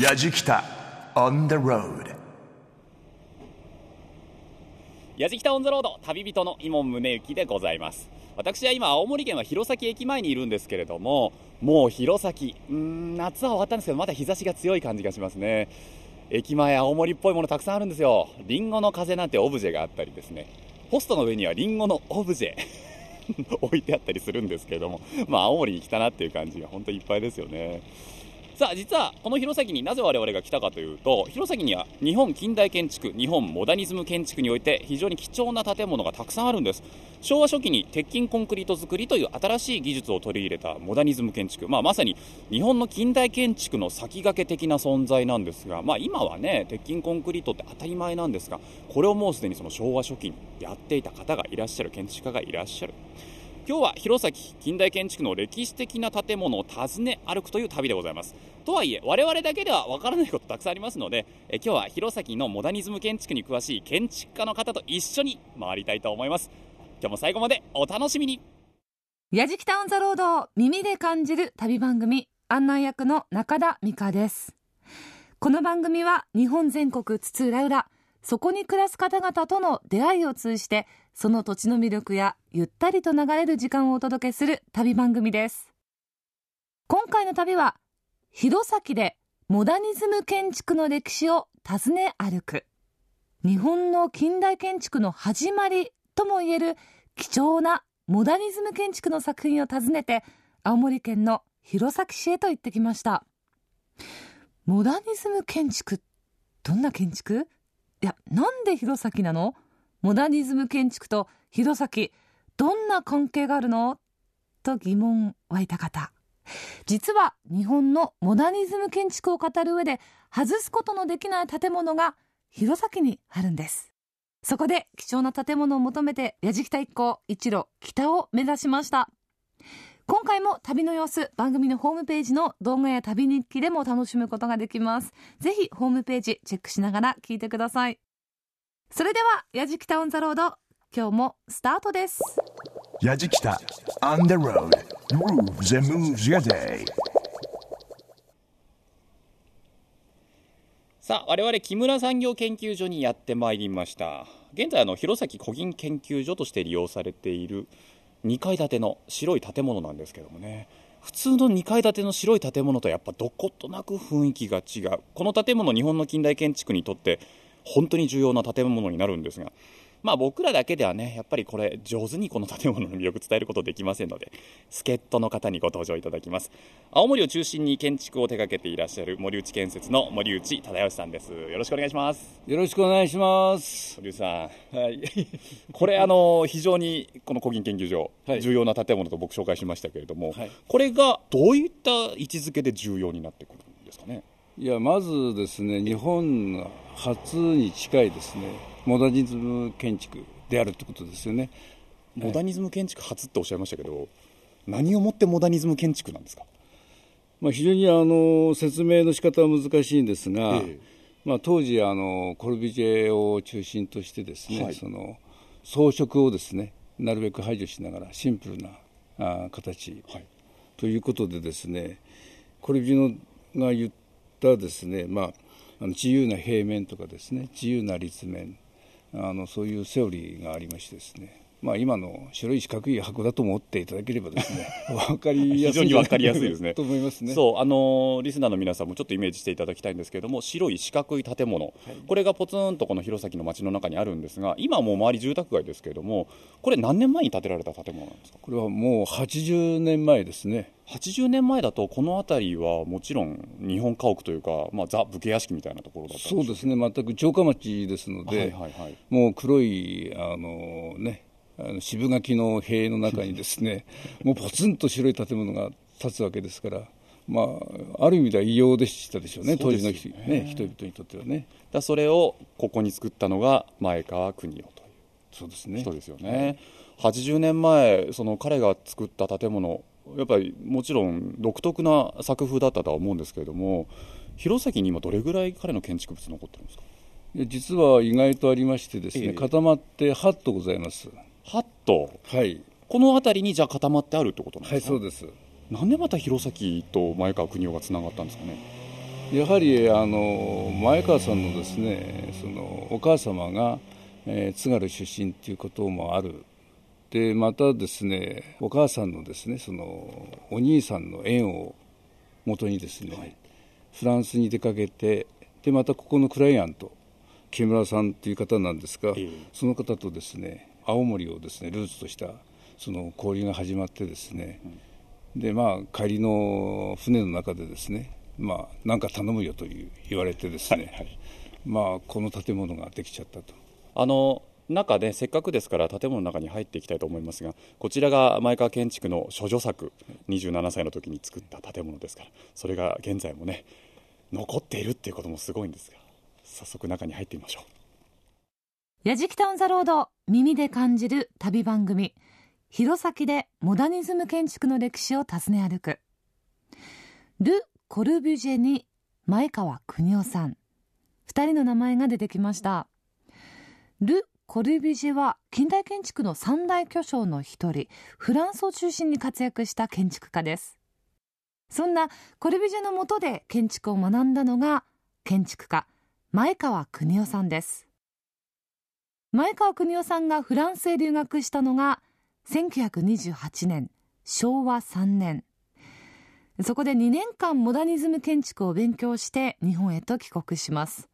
やじきた on the road. やじきたオンザロード旅人の伊門宗行でございます。私は今青森県は弘前駅前にいるんですけれどももう弘前うん夏は終わったんですけどまだ日差しが強い感じがしますね。駅前青森っぽいものたくさんあるんですよ。リンゴの風なんてオブジェがあったりですね。ポストの上にはリンゴのオブジェ 置いてあったりするんですけれどもまあ青森に来たなっていう感じが本当いっぱいですよね。さあ実はこの弘前になぜ我々が来たかというと弘前には日本近代建築日本モダニズム建築において非常に貴重な建物がたくさんあるんです。昭和初期に鉄筋コンクリート造りという新しい技術を取り入れたモダニズム建築、まあ、まさに日本の近代建築の先駆け的な存在なんですが、まあ、今はね鉄筋コンクリートって当たり前なんですがこれをもうすでにその昭和初期にやっていた方がいらっしゃる建築家がいらっしゃる。今日は弘前近代建築の歴史的な建物を訪ね歩くという旅でございます。とはいえ我々だけではわからないことたくさんありますのでえ今日は弘前のモダニズム建築に詳しい建築家の方と一緒に回りたいと思います。今日も最後までお楽しみに。やじきたオンザロード耳で感じる旅番組案内役の中田美香です。この番組は日本全国津々浦々そこに暮らす方々との出会いを通じてその土地の魅力やゆったりと流れる時間をお届けする旅番組です。今回の旅は弘前でモダニズム建築の歴史を訪ね歩く日本の近代建築の始まりともいえる貴重なモダニズム建築の作品を訪ねて青森県の弘前市へと行ってきました。モダニズム建築？どんな建築？いやなんで弘前なの？モダニズム建築と弘前どんな関係があるの？と疑問湧いた方。実は日本のモダニズム建築を語る上で外すことのできない建物が弘前にあるんです。そこで貴重な建物を求めて矢敷田一行一路北を目指しました。今回も旅の様子番組のホームページの動画や旅日記でも楽しむことができます。ぜひホームページチェックしながら聞いてください。それでは矢敷タウンザロード今日もスタートです。やじきた on the road. Grooves and moves your day. さあ我々木村産業研究所にやってまいりました。現在あの弘前古銀研究所として利用されている2階建ての白い建物なんですけどもね。普通の2階建ての白い建物とやっぱどことなく雰囲気が違う。この建物日本の近代建築にとって本当に重要な建物になるんですがまあ僕らだけではねやっぱりこれ上手にこの建物の魅力伝えることできませんので助っ人の方にご登場いただきます。青森を中心に建築を手掛けていらっしゃる森内建設の森内忠義さんです。よろしくお願いします。よろしくお願いします。森内さん、はい、これあの非常にこの古銀研究所、はい。重要な建物と僕紹介しましたけれども、はい。これがどういった位置づけで重要になってくるんですかね？いや、まずですね、日本初に近いですね、モダニズム建築であるということですよね。モダニズム建築初っておっしゃいましたけど何をもってモダニズム建築なんですか？まあ、非常にあの説明の仕方は難しいんですが、ええ。まあ、当時あの、コルビジェを中心としてですね、はい。その装飾をですねなるべく排除しながらシンプルなあ形、はい。ということでですねコルビジェが言ったですね、まあ、あの自由な平面とかですね自由な立面あのそういうセオリーがありましてですね。まあ、今の白い四角い箱だと思っていただければですね 分かりやすい非常に分かりやすいですね。と思いますね。そうあのーリスナーの皆さんもちょっとイメージしていただきたいんですけれども白い四角い建物、これがポツンとこの弘前の街の中にあるんですが今はもう周り住宅街ですけれどもこれ何年前に建てられた建物なんですか？これはもう80年前ですね。80年前だとこの辺りはもちろん日本家屋というか、まあ、ザ・武家屋敷みたいなところだったんそうですね、全く城下町ですので、はいはいはい。もう黒いあの、ね、あの渋垣の塀の中にですね、もうポツンと白い建物が建つわけですから、まあ、ある意味では異様でしたでしょうね、当時の人,、ね、人々にとってはね。だそれをここに作ったのが前川邦夫という。そうですね。人ですよね、80年前その彼が作った建物やっぱりもちろん独特な作風だったとは思うんですけれども弘前に今どれぐらい彼の建築物残ってるんですか？実は意外とありましてですね、ええ。固まって8棟ございます。8棟はい、この辺りにじゃあ固まってあるってことなんはい、ですか、そうです。なんでまた弘前と前川邦夫がつながったんですかね？やはりあの前川さんのですねそのお母様が、えー、津軽出身ということもある。でまたですねお母さんのですねそのお兄さんの縁をもとにですね、はい、フランスに出かけてでまたここのクライアント木村さんという方なんですが、えー、その方とですね青森をですねルーツとしたその交流が始まってですね、うん、でまあ帰りの船の中でですねまあ何か頼むよという言われてですね、はいはい、まあこの建物ができちゃったと。あの中でせっかくですから建物の中に入っていきたいと思いますがこちらが前川建築の処女作27歳の時に作った建物ですからそれが現在もね残っているっていうこともすごいんですが早速中に入ってみましょう矢敷タウンザロード耳で感じる旅番組。弘前でモダニズム建築の歴史を訪ね歩く。ル・コルビュジェに前川邦夫さん。2人の名前が出てきました。ル・コルビュジェは近代建築の三大巨匠の一人。フランスを中心に活躍した建築家です。そんなコルビュジェの下で建築を学んだのが建築家前川邦夫さんです。前川邦夫さんがフランスへ留学したのが1928年昭和3年。そこで2年間モダニズム建築を勉強して日本へと帰国します。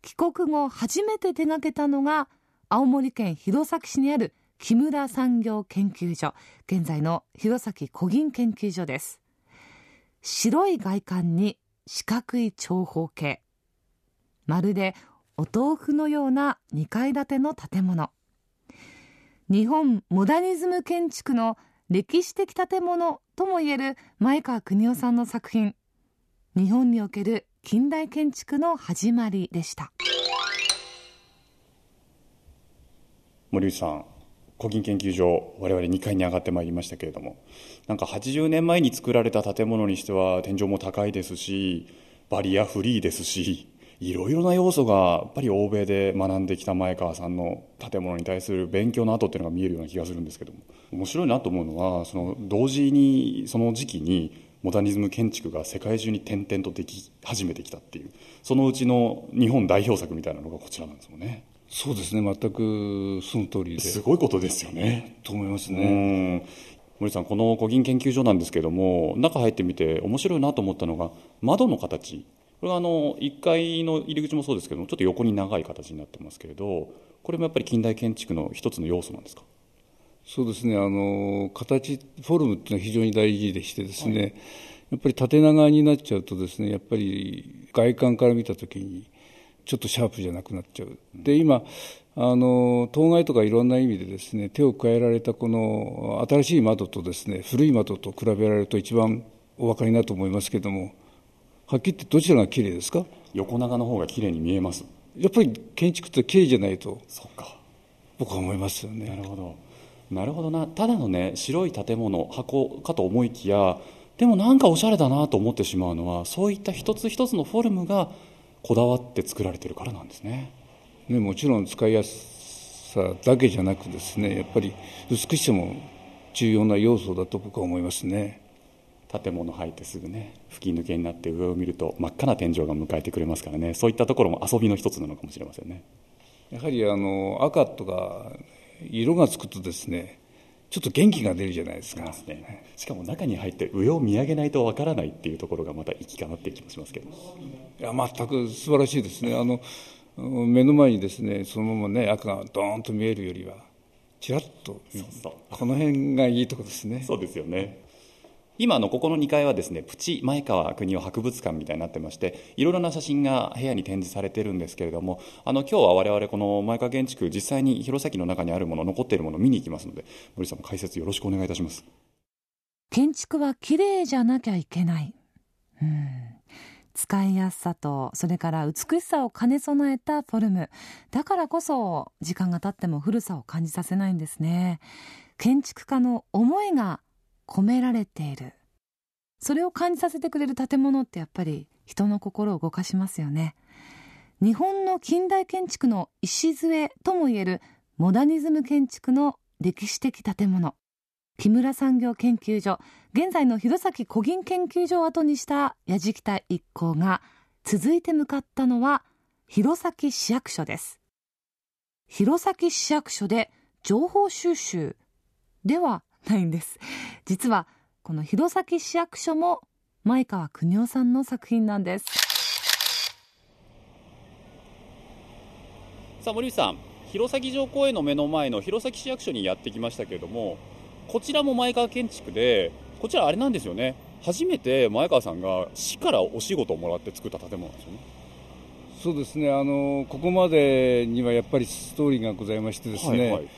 帰国後初めて手がけたのが青森県弘前市にある木村産業研究所現在の弘前古銀研究所です。白い外観に四角い長方形。まるでお豆腐のような2階建ての建物。日本モダニズム建築の歴史的建物ともいえる前川邦夫さんの作品。日本における近代建築の始まりでした。森内さん古銀研究所我々2階に上がってまいりましたけれどもなんか80年前に作られた建物にしては天井も高いですしバリアフリーですしいろいろな要素がやっぱり欧米で学んできた前川さんの建物に対する勉強の跡っていうのが見えるような気がするんですけども面白いなと思うのはその同時にその時期にモダニズム建築が世界中に点々とでき始めてきたっていうそのうちの日本代表作みたいなのがこちらなんですもんね。そうですね全くその通りですごいことですよね。と思いますね。森さんこの古銀研究所なんですけども中入ってみて面白いなと思ったのが窓の形これはあの1階の入り口もそうですけどもちょっと横に長い形になってますけれどこれもやっぱり近代建築の一つの要素なんですか？そうですね。あの形フォルムっていうのは非常に大事でしてですね、はい、やっぱり縦長になっちゃうとですねやっぱり外観から見た時にちょっとシャープじゃなくなっちゃう。で今あの当該とかいろんな意味でですね手を加えられたこの新しい窓とですね古い窓と比べられると一番お分かりになると思いますけれどもはっきり言ってどちらが綺麗ですか？横長の方が綺麗に見えます。やっぱり建築って綺麗じゃないと。そうか。僕は思いますよね。なるほど。なるほどな。ただのね白い建物箱かと思いきやでもなんかおしゃれだなと思ってしまうのはそういった一つ一つのフォルムがこだわって作られてるからなんですね。ねもちろん使いやすさだけじゃなくですねやっぱり美しさも重要な要素だと僕は思いますね建物入ってすぐね吹き抜けになって上を見ると真っ赤な天井が迎えてくれますからね。そういったところも遊びの一つなのかもしれませんね。やはりあの赤とか色がつくとですねちょっと元気が出るじゃないですか、ね、しかも中に入って上を見上げないとわからないっていうところがまた息かなっていう気もしますけど。いや全く素晴らしいですね。あの目の前にですねそのままね赤がドーンと見えるよりはちらっと。この辺がいいとこですね。そうですよね今のここの2階はですねプチ前川国夫博物館みたいになってましていろいろな写真が部屋に展示されてるんですけれどもあの今日は我々この前川建築実際に弘前の中にあるもの残っているものを見に行きますので森さんも解説よろしくお願いいたします。建築は綺麗じゃなきゃいけない。うん。使いやすさとそれから美しさを兼ね備えたフォルム。だからこそ時間が経っても古さを感じさせないんですね。建築家の思いが込められている。それを感じさせてくれる建物ってやっぱり人の心を動かしますよね。日本の近代建築の礎ともいえるモダニズム建築の歴史的建物。木村産業研究所。現在の弘前古銀研究所を後にした矢敷田一行が続いて向かったのは弘前市役所です。弘前市役所で情報収集。ではないんです。実はこの弘前市役所も前川邦夫さんの作品なんです。さあ森内さん。弘前城公園の目の前の弘前市役所にやってきましたけれどもこちらも前川建築でこちらあれなんですよね。初めて前川さんが市からお仕事をもらって作った建物なんですよね。そうですね。あのここまでにはやっぱりストーリーがございましてですね、はいはい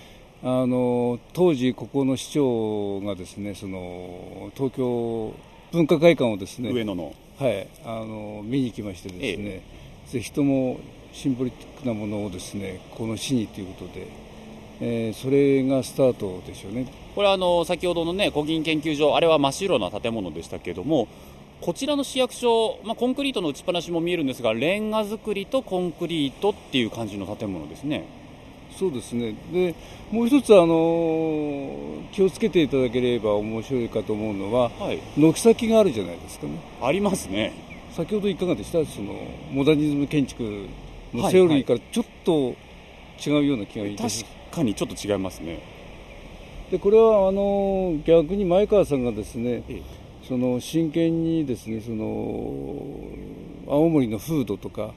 あの当時、ここの市長がですねその東京文化会館をですね上野の,、はい、あの見に行きましてですね、ええ、ぜひともシンボリックなものをですねこの市にということで、えー、それがスタートでしょうね。これはあの先ほどのね古銀研究所あれは真っ白な建物でしたけれどもこちらの市役所、まあ、コンクリートの打ちっぱなしも見えるんですがレンガ造りとコンクリートっていう感じの建物ですね。そうですね。でもう一つあの気をつけていただければ面白いかと思うのは、はい、軒先があるじゃないですかね。ありますね。先ほどいかがでしたそのモダニズム建築のセオリーからちょっと違うような気がいたします、確かにちょっと違いますね。でこれはあの逆に前川さんがですね、ええ、その真剣にですねその青森の風土とか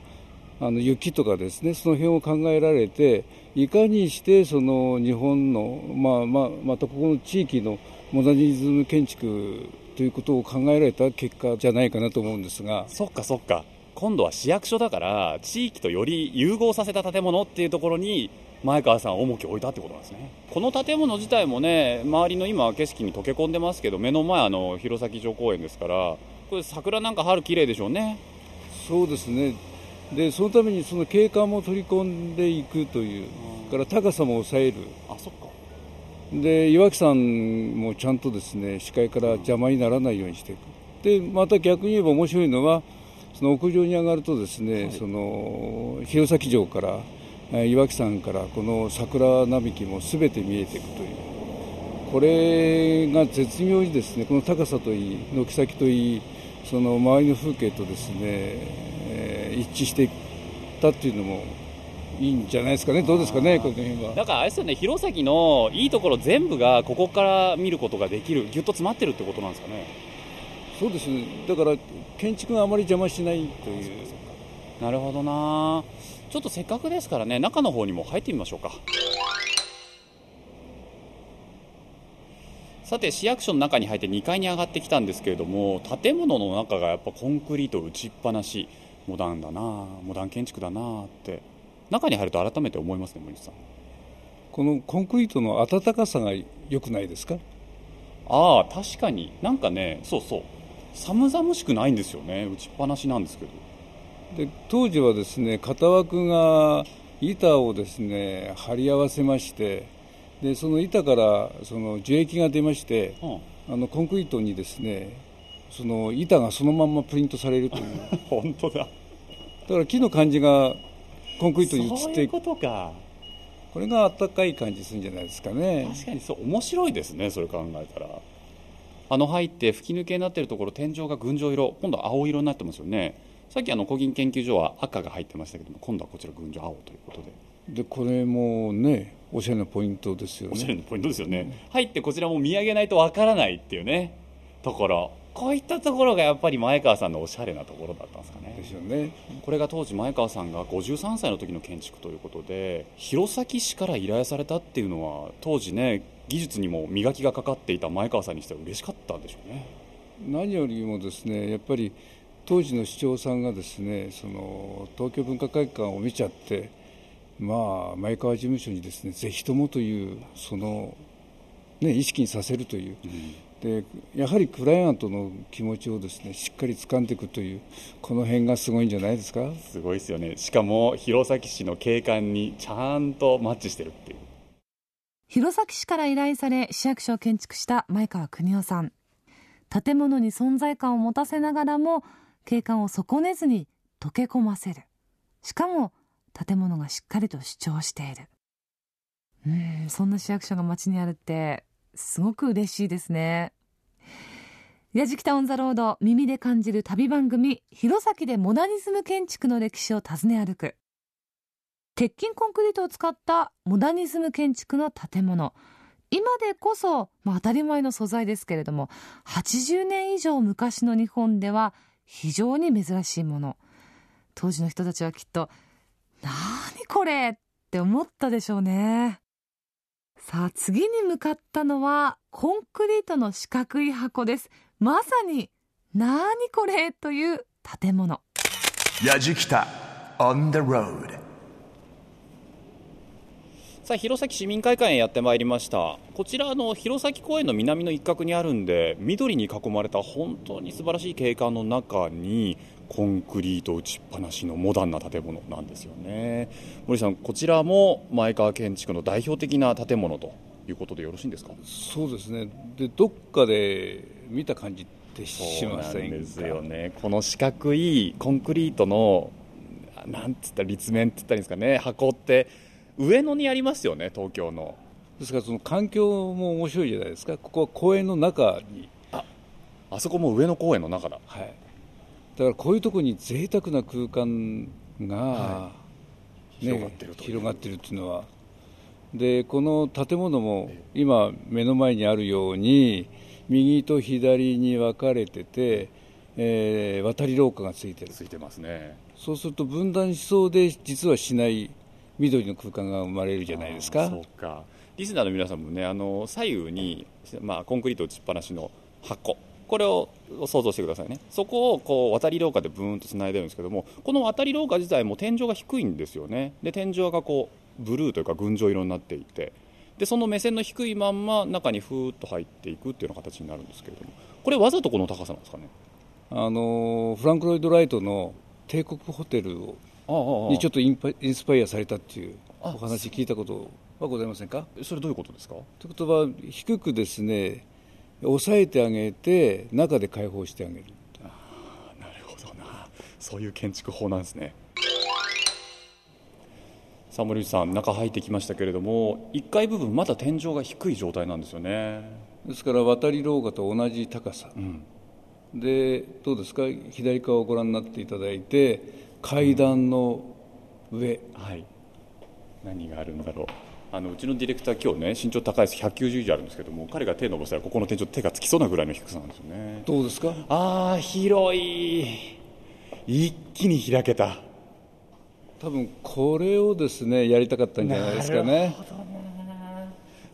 あの雪とかですねその辺を考えられていかにしてその日本の、まあまあ、またここの地域のモダニズム建築ということを考えられた結果じゃないかなと思うんですが。そっかそっか。今度は市役所だから地域とより融合させた建物っていうところに前川さん重きを置いたってことなんですね。この建物自体もね周りの今景色に溶け込んでますけど目の前あの弘前城公園ですからこれ桜なんか春綺麗でしょうね。そうですねでそのためにその景観も取り込んでいくという、から高さも抑える、あそっか。で岩木山もちゃんとですね視界から邪魔にならないようにしていく、でまた逆に言えば面白いのは、その屋上に上がると、ですね、はい、その弘前城から岩木山からこの桜並木もすべて見えていくという、これが絶妙にですねこの高さといい、軒先といい、その周りの風景とですね一致していったっていうのもいいんじゃないですかね、どうですかね、この辺は。だからあれですよね、弘前のいいところ全部がここから見ることができる、ぎゅっと詰まってるってことなんですかね。そうですね、だから建築があまり邪魔しないという。なるほどな、ちょっとせっかくですからね、中の方にも入ってみましょうか。さて市役所の中に入って2階に上がってきたんですけれども建物の中がやっぱコンクリート打ちっぱなしモダンだなモダン建築だなって中に入ると改めて思いますね森さん。このコンクリートの温かさが良くないですか？ああ確かに。なんかねそうそう。寒々しくないんですよね打ちっぱなしなんですけど。で当時はですね型枠が板をですね貼り合わせましてでその板からその樹液が出まして、うん、あのコンクリートにですねその板がそのままプリントされるという。本当だだから木の感じがコンクリートに移っていく。ことか。これがあったかい感じするんじゃないですかね。確かに。そう面白いですねそれ考えたら。あの入って吹き抜けになっているところ天井が群青色。今度は青色になってますよね。さっきあの古銀研究所は赤が入ってましたけども今度はこちら群青青ということで。でこれもねおしゃれなポイントですよね。おしゃれなポイントですよね、うん、入ってこちらも見上げないとわからないっていうねところこういったところがやっぱり前川さんのおしゃれなところだったんですかね。ですよね。これが当時前川さんが53歳の時の建築ということで弘前市から依頼されたっていうのは当時ね技術にも磨きがかかっていた前川さんにしては嬉しかったんでしょうね。何よりもですねやっぱり当時の市長さんがですねその東京文化会館を見ちゃってまあ前川事務所にですねぜひともというそのね意識にさせるという。うんでやはりクライアントの気持ちをですねしっかり掴んでいくというこの辺がすごいんじゃないですか？すごいですよね。しかも弘前市の景観にちゃんとマッチしてるっていう。弘前市から依頼され市役所を建築した前川邦夫さん。建物に存在感を持たせながらも景観を損ねずに溶け込ませる。しかも建物がしっかりと主張している。うんそんな市役所が街にあるってすごく嬉しいですね。矢敷タウンザロード耳で感じる旅番組弘前でモダニズム建築の歴史を訪ね歩く。鉄筋コンクリートを使ったモダニズム建築の建物。今でこそ、まあ、当たり前の素材ですけれども80年以上昔の日本では非常に珍しいもの。当時の人たちはきっと「何これ!」って思ったでしょうね。さあ次に向かったのはコンクリートの四角い箱ですまさに「何これ!」という建物 on the road. さあ弘前市民会館へやってまいりましたこちらの弘前公園の南の一角にあるんで緑に囲まれた本当に素晴らしい景観の中にコンクリート打ちっぱなしのモダンな建物なんですよね。森さんこちらも前川建築の代表的な建物ということでよろしいんですか？そうですね。でどっかで見た感じってしませんか？そうなんですよね。この四角いコンクリートのなんつったら立面って言ったらいいんですかね。箱って上野にありますよね東京の。ですからその環境も面白いじゃないですか。ここは公園の中に。あそこも上野公園の中だ。はいだからこういうところに贅沢な空間が、はね広がってると広がってるっていうのは。でこの建物も今目の前にあるように右と左に分かれてて、えー渡り廊下がついてる。ついてますね。そうすると分断しそうで実はしない緑の空間が生まれるじゃないですか。そうか。リスナーの皆さんもねあの左右に、まあ、コンクリート打ちっぱなしの箱これを想像してくださいね。そこをこう渡り廊下でブーンとつないでるんですけどもこの渡り廊下自体も天井が低いんですよね。で天井がこうブルーというか群青色になっていてでその目線の低いまんま中にふーっと入っていくっていうような形になるんですけれどもこれわざとこの高さなんですかね？あのフランク・ロイド・ライトの帝国ホテルをにちょっとインパインスパイアされたっていうあお話聞いたことはございませんか？それどういうことですか？ということは低くですね抑えてあげて中で開放してあげる。なるほどな。そういう建築法なんですね。さあ森内さん中入ってきましたけれども1階部分まだ天井が低い状態なんですよね。ですから渡り廊下と同じ高さ、でどうですか？左側をご覧になっていただいて階段の上、はい。何があるんだろうあのうちのディレクター今日ね身長高いです。190以上あるんですけども彼が手伸ばしたらここの天井手がつきそうなぐらいの低さなんですよね。どうですか？ああ広い。一気に開けた。多分これをですねやりたかったんじゃないですかね。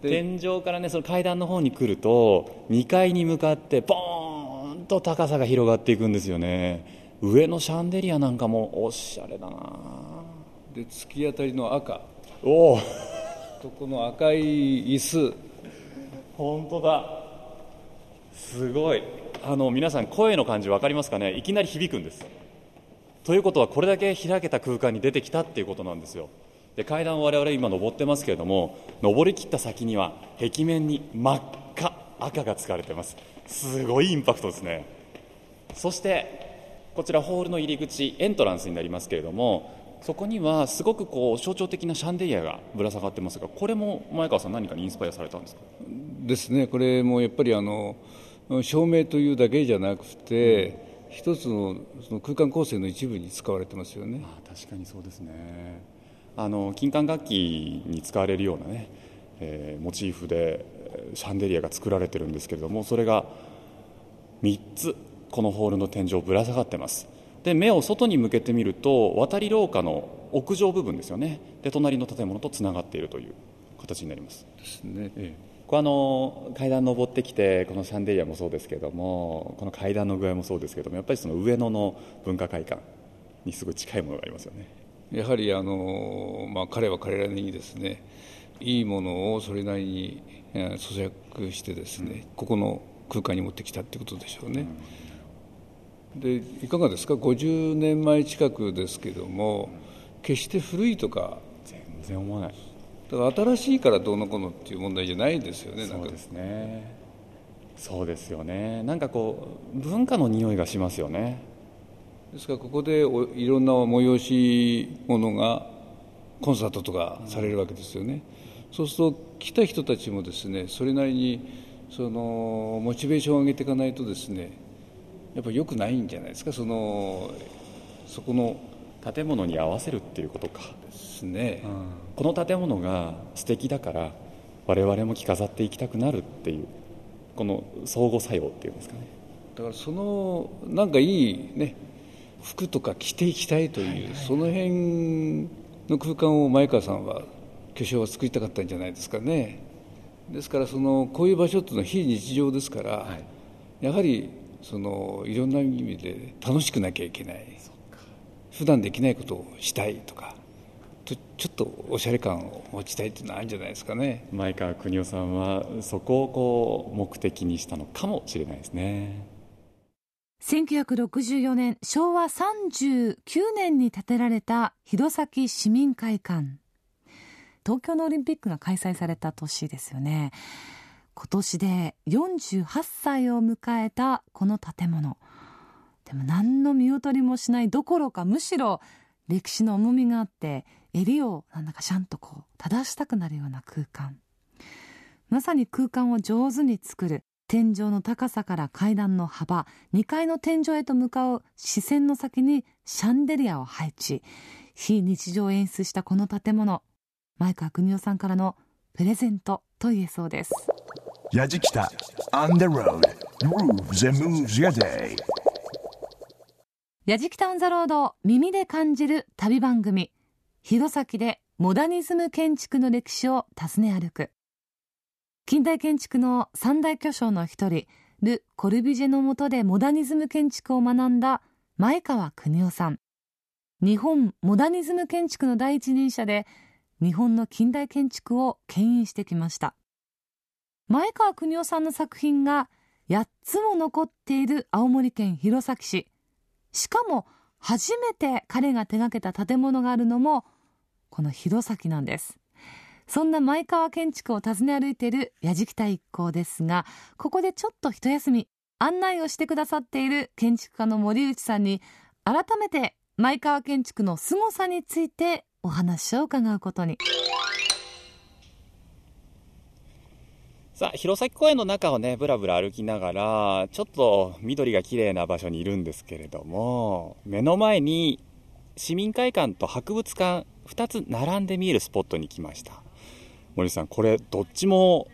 で天井からねその階段の方に来ると2階に向かってボーンと高さが広がっていくんですよね。上のシャンデリアなんかもおしゃれだな。で突き当たりの赤。おおとこの赤い椅子。本当だ。すごい。あの皆さん声の感じ分かりますかね？いきなり響くんです。ということはこれだけ開けた空間に出てきたっていうことなんですよ。で階段を我々今登ってますけれども登りきった先には壁面に真っ赤赤が使われてます。すごいインパクトですね。そしてこちらホールの入り口エントランスになりますけれどもそこにはすごくこう象徴的なシャンデリアがぶら下がってますがこれも前川さん何かにインスパイアされたんですか？ですね。これもやっぱりあの照明というだけじゃなくて、一つのその空間構成の一部に使われてますよね。あ確かにそうですね。あの金管楽器に使われるようなね、えーモチーフでえーシャンデリアが作られてるんですけれどもそれが3つこのホールの天井ぶら下がってますで目を外に向けてみると渡り廊下の屋上部分ですよね。で隣の建物とつながっているという形になります。ですね。ええ。これあの階段登ってきてこのシャンデリアもそうですけどもこの階段の具合もそうですけどもやっぱりその上野の文化会館にすごい近いものがありますよね。やはりあの、まあ、彼は彼らにですねいいものをそれなりにえー咀嚼してですね、ここの空間に持ってきたってことでしょうね、でいかがですか？50年前近くですけども決して古いとか。全然思わない。だから新しいからどうのこうのっていう問題じゃないですよねそうですね。そうですよね。なんかこう文化の匂いがしますよね。ですからここでおいろんな催し物がコンサートとかされるわけですよね、そうすると来た人たちもですねそれなりにそのモチベーションを上げていかないとですねやっぱ良くないんじゃないですか？そのそこの。建物に合わせるっていうことか。ですね、この建物が素敵だから我々も着飾っていきたくなるっていうこの相互作用っていうんですかね。だからそのなんかいいね服とか着ていきたいという、その辺の空間を前川さんは巨匠は作りたかったんじゃないですかね。ですからそのこういう場所っていうのは非日常ですから、はい。やはりそのいろんな意味で楽しくなきゃいけない。普段できないことをしたいとかとちょっとおしゃれ感を持ちたいっていうのはあるんじゃないですかね。前川邦夫さんはそこをこう目的にしたのかもしれないですね。1964年昭和39年に建てられた弘前市民会館。東京のオリンピックが開催された年ですよね今年で48歳を迎えたこの建物。でも何の見劣りもしないどころかむしろ歴史の重みがあって襟をなんだかシャンとこう正したくなるような空間。まさに空間を上手に作る天井の高さから階段の幅2階の天井へと向かう視線の先にシャンデリアを配置非日常を演出したこの建物。前川邦夫さんからのプレゼントと言えそうです。Yajikita on the road. Grooves and moves your day. やじきたオンザロード耳で感じる旅番組。弘前でモダニズム建築の歴史を訪ね歩く。近代建築の三大巨匠の一人ル・コルビジェの下でモダニズム建築を学んだ前川邦夫さん。日本モダニズム建築の第一人者で日本の近代建築を牽引してきました。前川邦夫さんの作品が8つも残っている青森県弘前市。しかも初めて彼が手掛けた建物があるのもこの弘前なんです。そんな前川建築を訪ね歩いている矢敷田一行ですがここでちょっと一休み案内をしてくださっている建築家の森内さんに改めて前川建築の凄さについてお話を伺うことに。さあ弘前公園の中をねぶらぶら歩きながらちょっと緑が綺麗な場所にいるんですけれども目の前に市民会館と博物館2つ並んで見えるスポットに来ました。森さんこれどっちも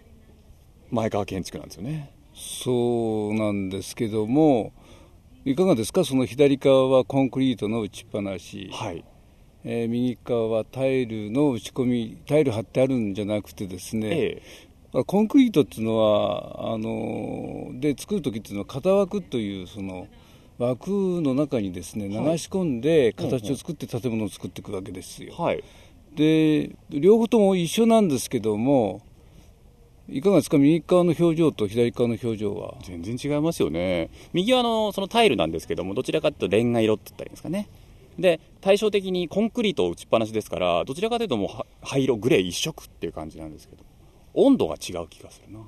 前川建築なんですよね。そうなんですけどもいかがですか？その左側はコンクリートの打ちっぱなし、はい。えー右側はタイルの打ち込みタイル張ってあるんじゃなくてですね、えコンクリートっていうのはあので作る時っていうのは型枠というその枠の中にですね流はい。し込んで形を作って建物を作っていくわけですよ。え、はい。で両方とも一緒なんですけどもいかがですか？右側の表情と左側の表情は。全然違いますよね。右はあのそのタイルなんですけどもどちらかというとレンガ色って言ったらいいんですかね。で対照的にコンクリートを打ちっぱなしですからどちらかというともうは灰色グレー一色っていう感じなんですけど温度が違う気がするな。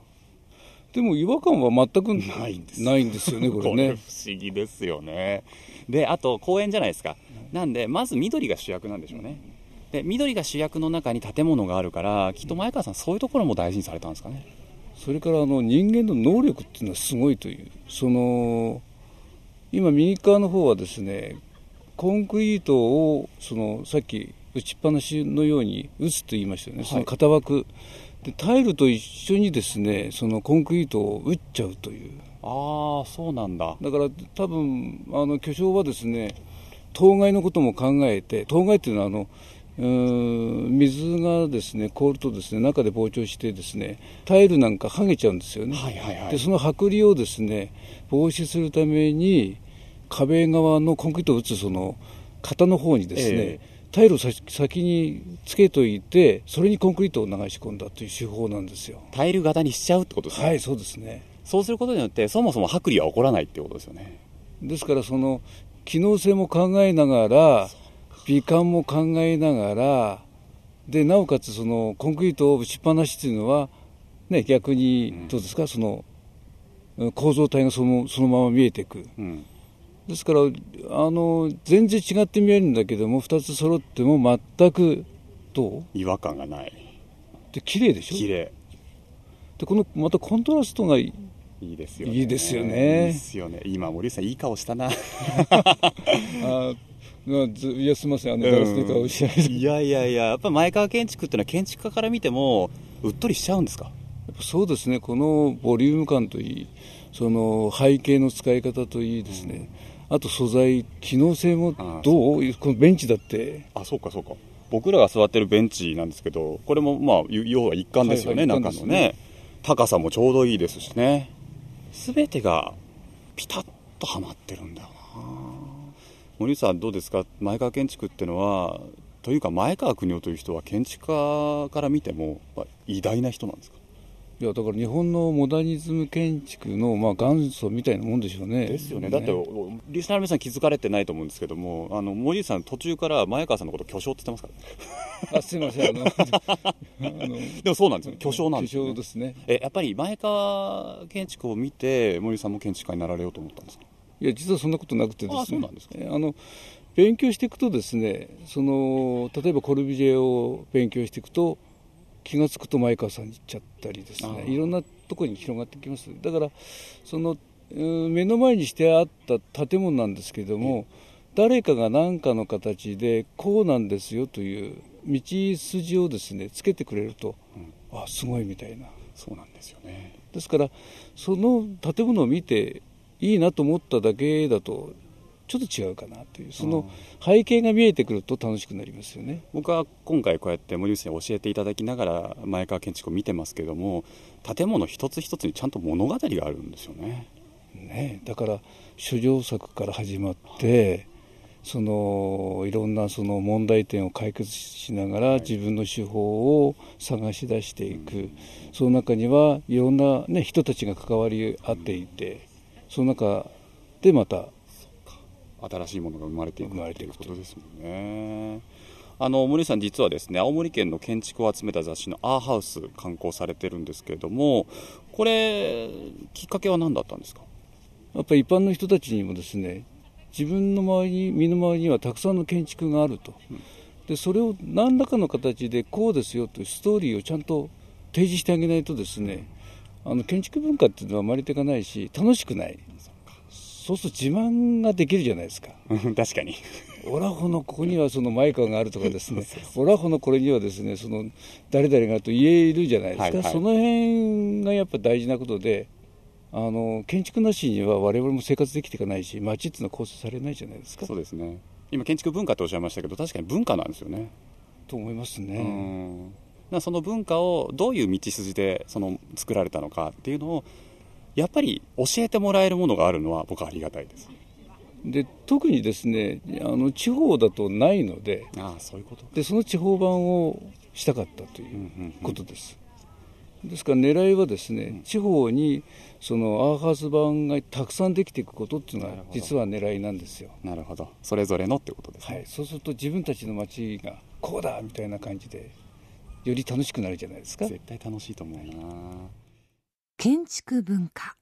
でも違和感は全くないんです。ないんですよねこれこれね不思議ですよね。であと公園じゃないですか。なんでまず緑が主役なんでしょうね。で緑が主役の中に建物があるからきっと前川さんそういうところも大事にされたんですかね。それからあの人間の能力っていうのはすごいという。その今右側の方はですねコンクリートをそのさっき打ちっぱなしのように打つと言いましたよね、その型枠でタイルと一緒にですねそのコンクリートを打っちゃうという。ああそうなんだ。だから多分あの巨匠はですね当該のことも考えて当該っていうのはあのうーん水がですね凍るとですね中で膨張してですねタイルなんか剥げちゃうんですよね、はいはいはい。でその剥離をですね防止するために壁側のコンクリートを打つその型の方にですね、えタイルを先先につけといてそれにコンクリートを流し込んだという手法なんですよ。タイル型にしちゃうってことですね、はいそうですね。そうすることによってそもそも剥離は起こらないってことですよね。ですからその機能性も考えながら美観も考えながらでなおかつそのコンクリートを打ちっぱなしというのは、ね、逆にどうですか、そのうん構造体がそのそのまま見えていく。うんですからあの全然違って見えるんだけども2つ揃っても全くどう？違和感がない。で綺麗でしょ？綺麗。でこのまたコントラストがいい。いですよね。いいですよね。いいですよね。今森内さんいい顔したな。あいやすみません。あのガラスで顔しないいやいやいややっぱ前川建築っていうのは建築家から見てもうっとりしちゃうんですか？そうですね。このボリューム感といいその背景の使い方といいですね、あと素材機能性もどう？このベンチだって。あそうかそうか。僕らが座ってるベンチなんですけどこれもまあ要は一貫ですよね、はいはい中のね。高さもちょうどいいですしね。全てがピタッとはまってるんだよな。森内さんどうですか？前川建築っていうのはというか前川邦夫という人は建築家から見てもまあ偉大な人なんですか？いやだから日本のモダニズム建築のまあ元祖みたいなもんでしょうね。ですよね。だってリスナーの皆さん気づかれてないと思うんですけどもあの森内さん途中から前川さんのこと巨匠って言ってますからね。あすいません。あの あのでもそうなんですよ巨匠なんですよ、ね、巨匠ですね。えやっぱり前川建築を見て森さんも建築家になられようと思ったんですか？いや実はそんなことなくてですね。あそうなんですか。えあの勉強していくとですねその例えばコルビジェを勉強していくと気が付くと前川さんに行っちゃったりですね。いろんなところに広がってきます。だからそのうん目の前にしてあった建物なんですけども誰かが何かの形でこうなんですよという道筋をですねつけてくれると、あすごいみたいな。そうなんですよね。ですからその建物を見ていいなと思っただけだとちょっと違うかなという。その背景が見えてくると楽しくなりますよね。僕は今回こうやって森内さんに教えていただきながら前川建築を見てますけども建物一つ一つにちゃんと物語があるんですよね。ねだから諸女作から始まってそのいろんなその問題点を解決しながら自分の手法を探し出していく、その中にはいろんな、ね、人たちが関わり合っていて、その中でまた新しいものが生まれていく生まれていくということですもんね。あの森内さん実はですね青森県の建築を集めた雑誌の「アーハウス」刊行されてるんですけれどもこれきっかけは何だったんですか？やっぱり一般の人たちにもですね自分の周りに身の回りにはたくさんの建築があると、でそれを何らかの形でこうですよというストーリーをちゃんと提示してあげないとですねあの建築文化っていうのは生まれていかないし楽しくないそうすると自慢ができるじゃないですか。確かに。オラホのここにはそのマイカーがあるとかですね。オラホのこれにはですねその誰々があると言えるじゃないですか、はいはい。その辺がやっぱ大事なことであの建築なしには我々も生活できていかないし街っていうのは構成されないじゃないですか。そうですね。今建築文化っておっしゃいましたけど確かに文化なんですよね。と思いますうね。その文化をどういう道筋でその作られたのかっていうのをやっぱり教えてもらえるものがあるのは僕はありがたいです。で特にですねあの地方だとないのでああそういうことでその地方版をしたかったということです。ですから狙いはですね地方にそのアーハース版がたくさんできていくことっていうのはなるほど。実は狙いなんですよ。なるほど。それぞれのってことですね、はい、そうすると自分たちの街がこうだみたいな感じでより楽しくなるじゃないですか。絶対楽しいと思うな建築文化。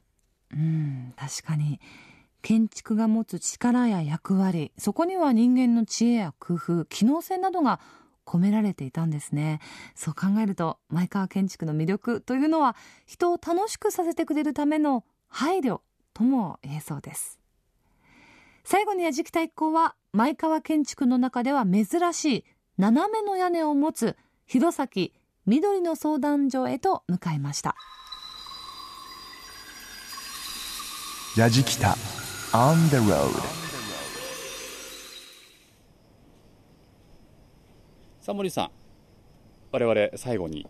うん確かに。建築が持つ力や役割。そこには人間の知恵や工夫機能性などが込められていたんですね。そう考えると前川建築の魅力というのは人を楽しくさせてくれるための配慮とも言えそうです。最後に矢敷太一行は前川建築の中では珍しい斜めの屋根を持つ弘前緑の相談所へと向かいました。ヤジキタ On the road さあ森さん。我々最後に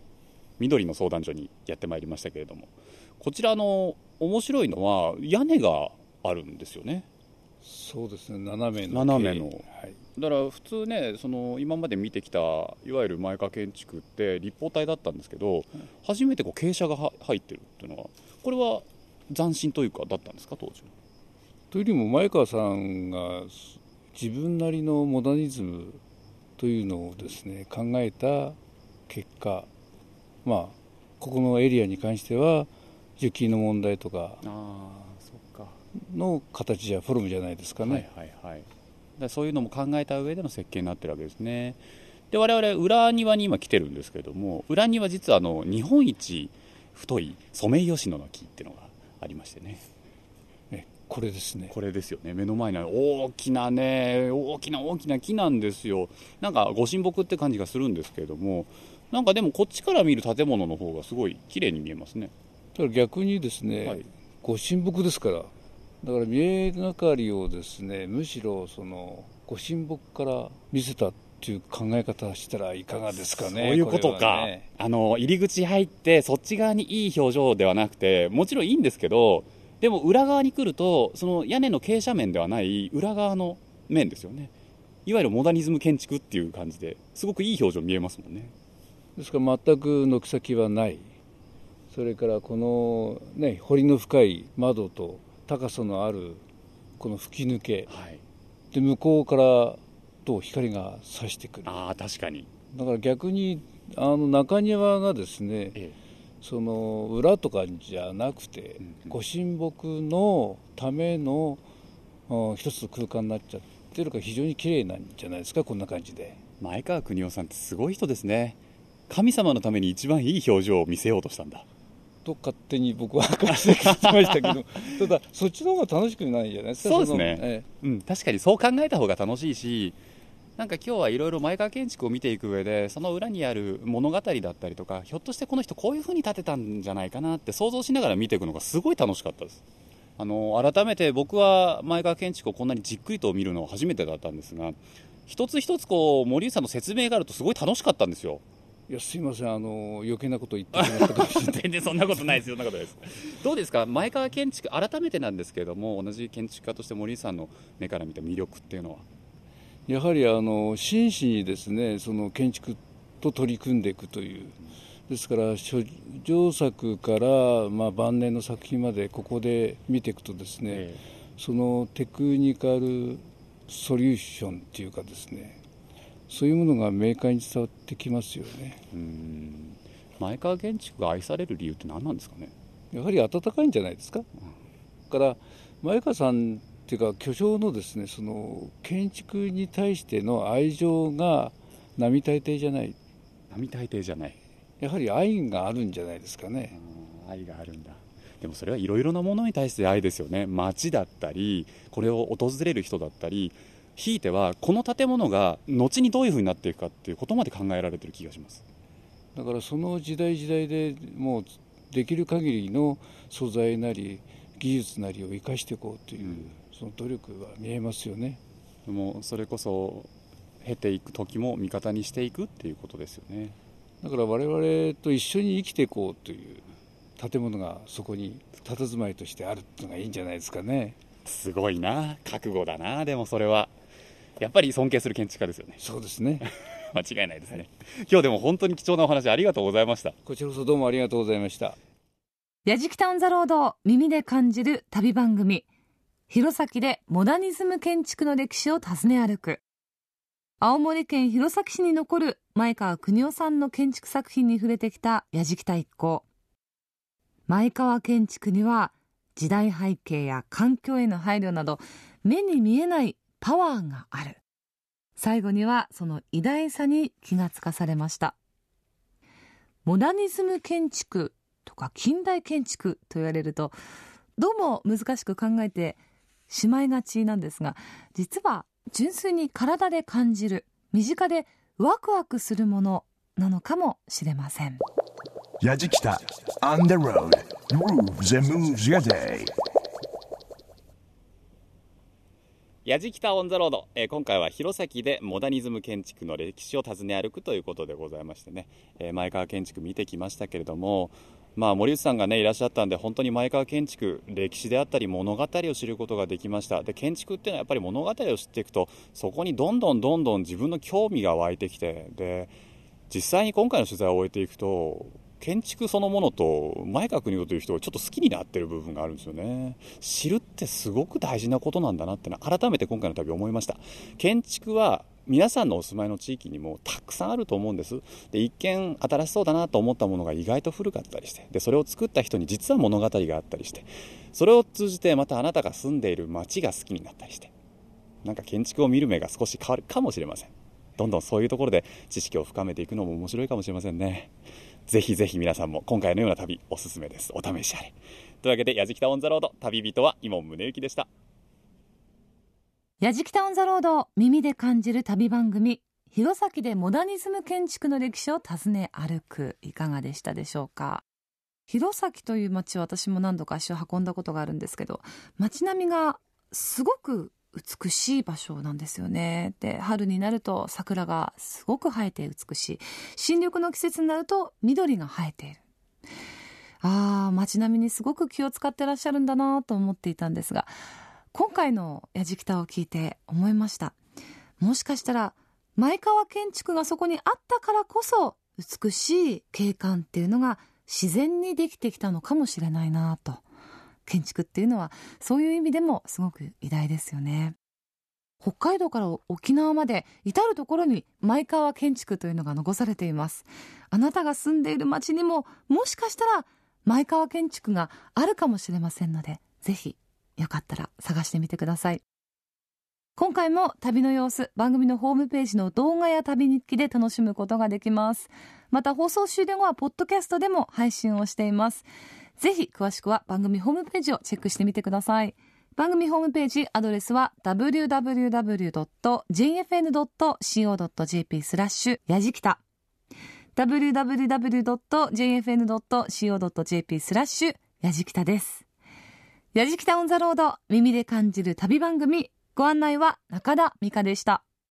緑の相談所にやってまいりましたけれども。こちらの面白いのは屋根があるんですよね。そうですね。斜めの斜めの。はい、だから普通ねその今まで見てきたいわゆる前川建築って立方体だったんですけど初めてこう傾斜がは入ってるっていうのはこれは斬新というかだったんですか当時というよりも前川さんが自分なりのモダニズムというのをですね考えた結果まあここのエリアに関しては樹木の問題とかの形じゃフォルムじゃないですかね、はいはいはい。だそういうのも考えた上での設計になってるわけですね。で我々裏庭に今来てるんですけれども裏庭実はあの日本一太いソメイヨシノの木っていうのがありましてね。えこれですね。これですよね。目の前にある大きなね大きな大きな木なんですよ。なんかご神木って感じがするんですけれどもなんかでもこっちから見る建物の方がすごい綺麗に見えますね。ただ逆にですね、はい。ご神木ですから。だから見えがかりをですねむしろそのご神木から見せたっていう考え方したらいかがですかねそういうことか、はね。あの入り口入ってそっち側にいい表情ではなくてもちろんいいんですけどでも裏側に来るとその屋根の傾斜面ではない裏側の面ですよね。いわゆるモダニズム建築っていう感じですごくいい表情見えますもんね。ですから全く軒先はない。それからこのね彫りの深い窓と高さのあるこの吹き抜け。はい。で向こうからと光が差してくる。ああ確かに。だから逆にあの中庭がですねえその裏とかじゃなくて、うんうん。ご神木のためのうん一つの空間になっちゃってるから非常に綺麗なんじゃないですかこんな感じで。前川邦夫さんってすごい人ですね。神様のために一番いい表情を見せようとしたんだ。と勝手に僕は解析してましたけど ただそっちの方が楽しくないじゃないですかそうですね。うん、確かにそう考えた方が楽しいしなんか今日はいろいろ前川建築を見ていく上でその裏にある物語だったりとかひょっとしてこの人こういう風に建てたんじゃないかなって想像しながら見ていくのがすごい楽しかったです。あの改めて僕は前川建築をこんなにじっくりと見るのは初めてだったんですが一つ一つこう森内さんの説明があるとすごい楽しかったんですよ。えいやすいません。あの余計なこと言ってしまったかもしれない。全然そんなことないですそんなことないです。どうですか？前川建築改めてなんですけれども同じ建築家として森内さんの目から見た魅力っていうのはやはりあの真摯にですねその建築と取り組んでいくという。ですから諸上作から、まあ、晩年の作品までここで見ていくとですね、えそのテクニカルソリューションっていうかですねそういうものが明快に伝わってきますよね。えうん。前川建築が愛される理由って何なんですかね？やはり温かいんじゃないですか、だから前川さんっていうか巨匠のですねその建築に対しての愛情が並大抵じゃない。並大抵じゃない。やはり愛があるんじゃないですかね。うん愛があるんだ。でもそれはいろいろなものに対して愛ですよね。街だったりこれを訪れる人だったりひいてはこの建物が後にどういうふうになっていくかっていうことまで考えられてる気がします。だからその時代時代でもうできる限りの素材なり技術なりを生かしていこうという、うんその努力が見えますよね。でもそれこそ経ていく時も味方にしていくっていうことですよね。だから我々と一緒に生きていこうという建物がそこに佇まいとしてあるっていうのがいいんじゃないですかね。すごいな。覚悟だな。でもそれはやっぱり尊敬する建築家ですよね。そうですね。間違いないですね。今日でも本当に貴重なお話ありがとうございました。こちらこそどうもありがとうございました。やじきたオンザロードを耳で感じる旅番組弘前でモダニズム建築の歴史を訪ね歩く。青森県弘前市に残る前川邦夫さんの建築作品に触れてきたやじきた一行。前川建築には時代背景や環境への配慮など目に見えないパワーがある。最後にはその偉大さに気がつかされました。モダニズム建築とか近代建築と言われるとどうも難しく考えてしまいがちなんですが実は純粋に体で感じる身近でワクワクするものなのかもしれません。Yajikita on the road grooves and moves your day. やじきたオンザロード、えー今回は弘前でモダニズム建築の歴史を訪ね歩くということでございましてね、えー前川建築見てきましたけれどもまあ森内さんがねいらっしゃったんで本当に前川建築歴史であったり物語を知ることができました。で建築っていうのはやっぱり物語を知っていくとそこにどんどんどんどん自分の興味が湧いてきてで実際に今回の取材を終えていくと建築そのものと前川邦夫という人がちょっと好きになってる部分があるんですよね。知るってすごく大事なことなんだなって改めて今回の旅思いました。建築は皆さんのお住まいの地域にもたくさんあると思うんです。で一見新しそうだなと思ったものが意外と古かったりして。でそれを作った人に実は物語があったりして。それを通じてまたあなたが住んでいる街が好きになったりして。なんか建築を見る目が少し変わるかもしれません。どんどんそういうところで知識を深めていくのも面白いかもしれませんね。ぜひぜひ皆さんも今回のような旅おすすめです。お試しあれ。というわけでやじきたオンザロード旅人は伊門宗行でした。やじきたオンザロード耳で感じる旅番組弘前でモダニズム建築の歴史を訪ね歩くいかがでしたでしょうか？弘前という町は私も何度か足を運んだことがあるんですけど街並みがすごく美しい場所なんですよね。で春になると桜がすごく生えて美しい。新緑の季節になると緑が生えている。ああ街並みにすごく気を使ってらっしゃるんだなと思っていたんですが今回の「やじきた」を聞いて思いました。もしかしたら前川建築がそこにあったからこそ美しい景観っていうのが自然にできてきたのかもしれないなと。建築っていうのはそういう意味でもすごく偉大ですよね。北海道から沖縄まで至る所に前川建築というのが残されています。あなたが住んでいる町にももしかしたら前川建築があるかもしれませんのでぜひよかったら探してみてください。今回も旅の様子番組のホームページの動画や旅日記で楽しむことができます。また放送終了後はポッドキャストでも配信をしています。ぜひ詳しくは番組ホームページをチェックしてみてください。番組ホームページアドレスは www.jfn.co.jp スラッシュやじきた。www.jfn.co.jp スラッシュやじきたです。やじきたオンザロード耳で感じる旅番組。ご案内は中田美香でした。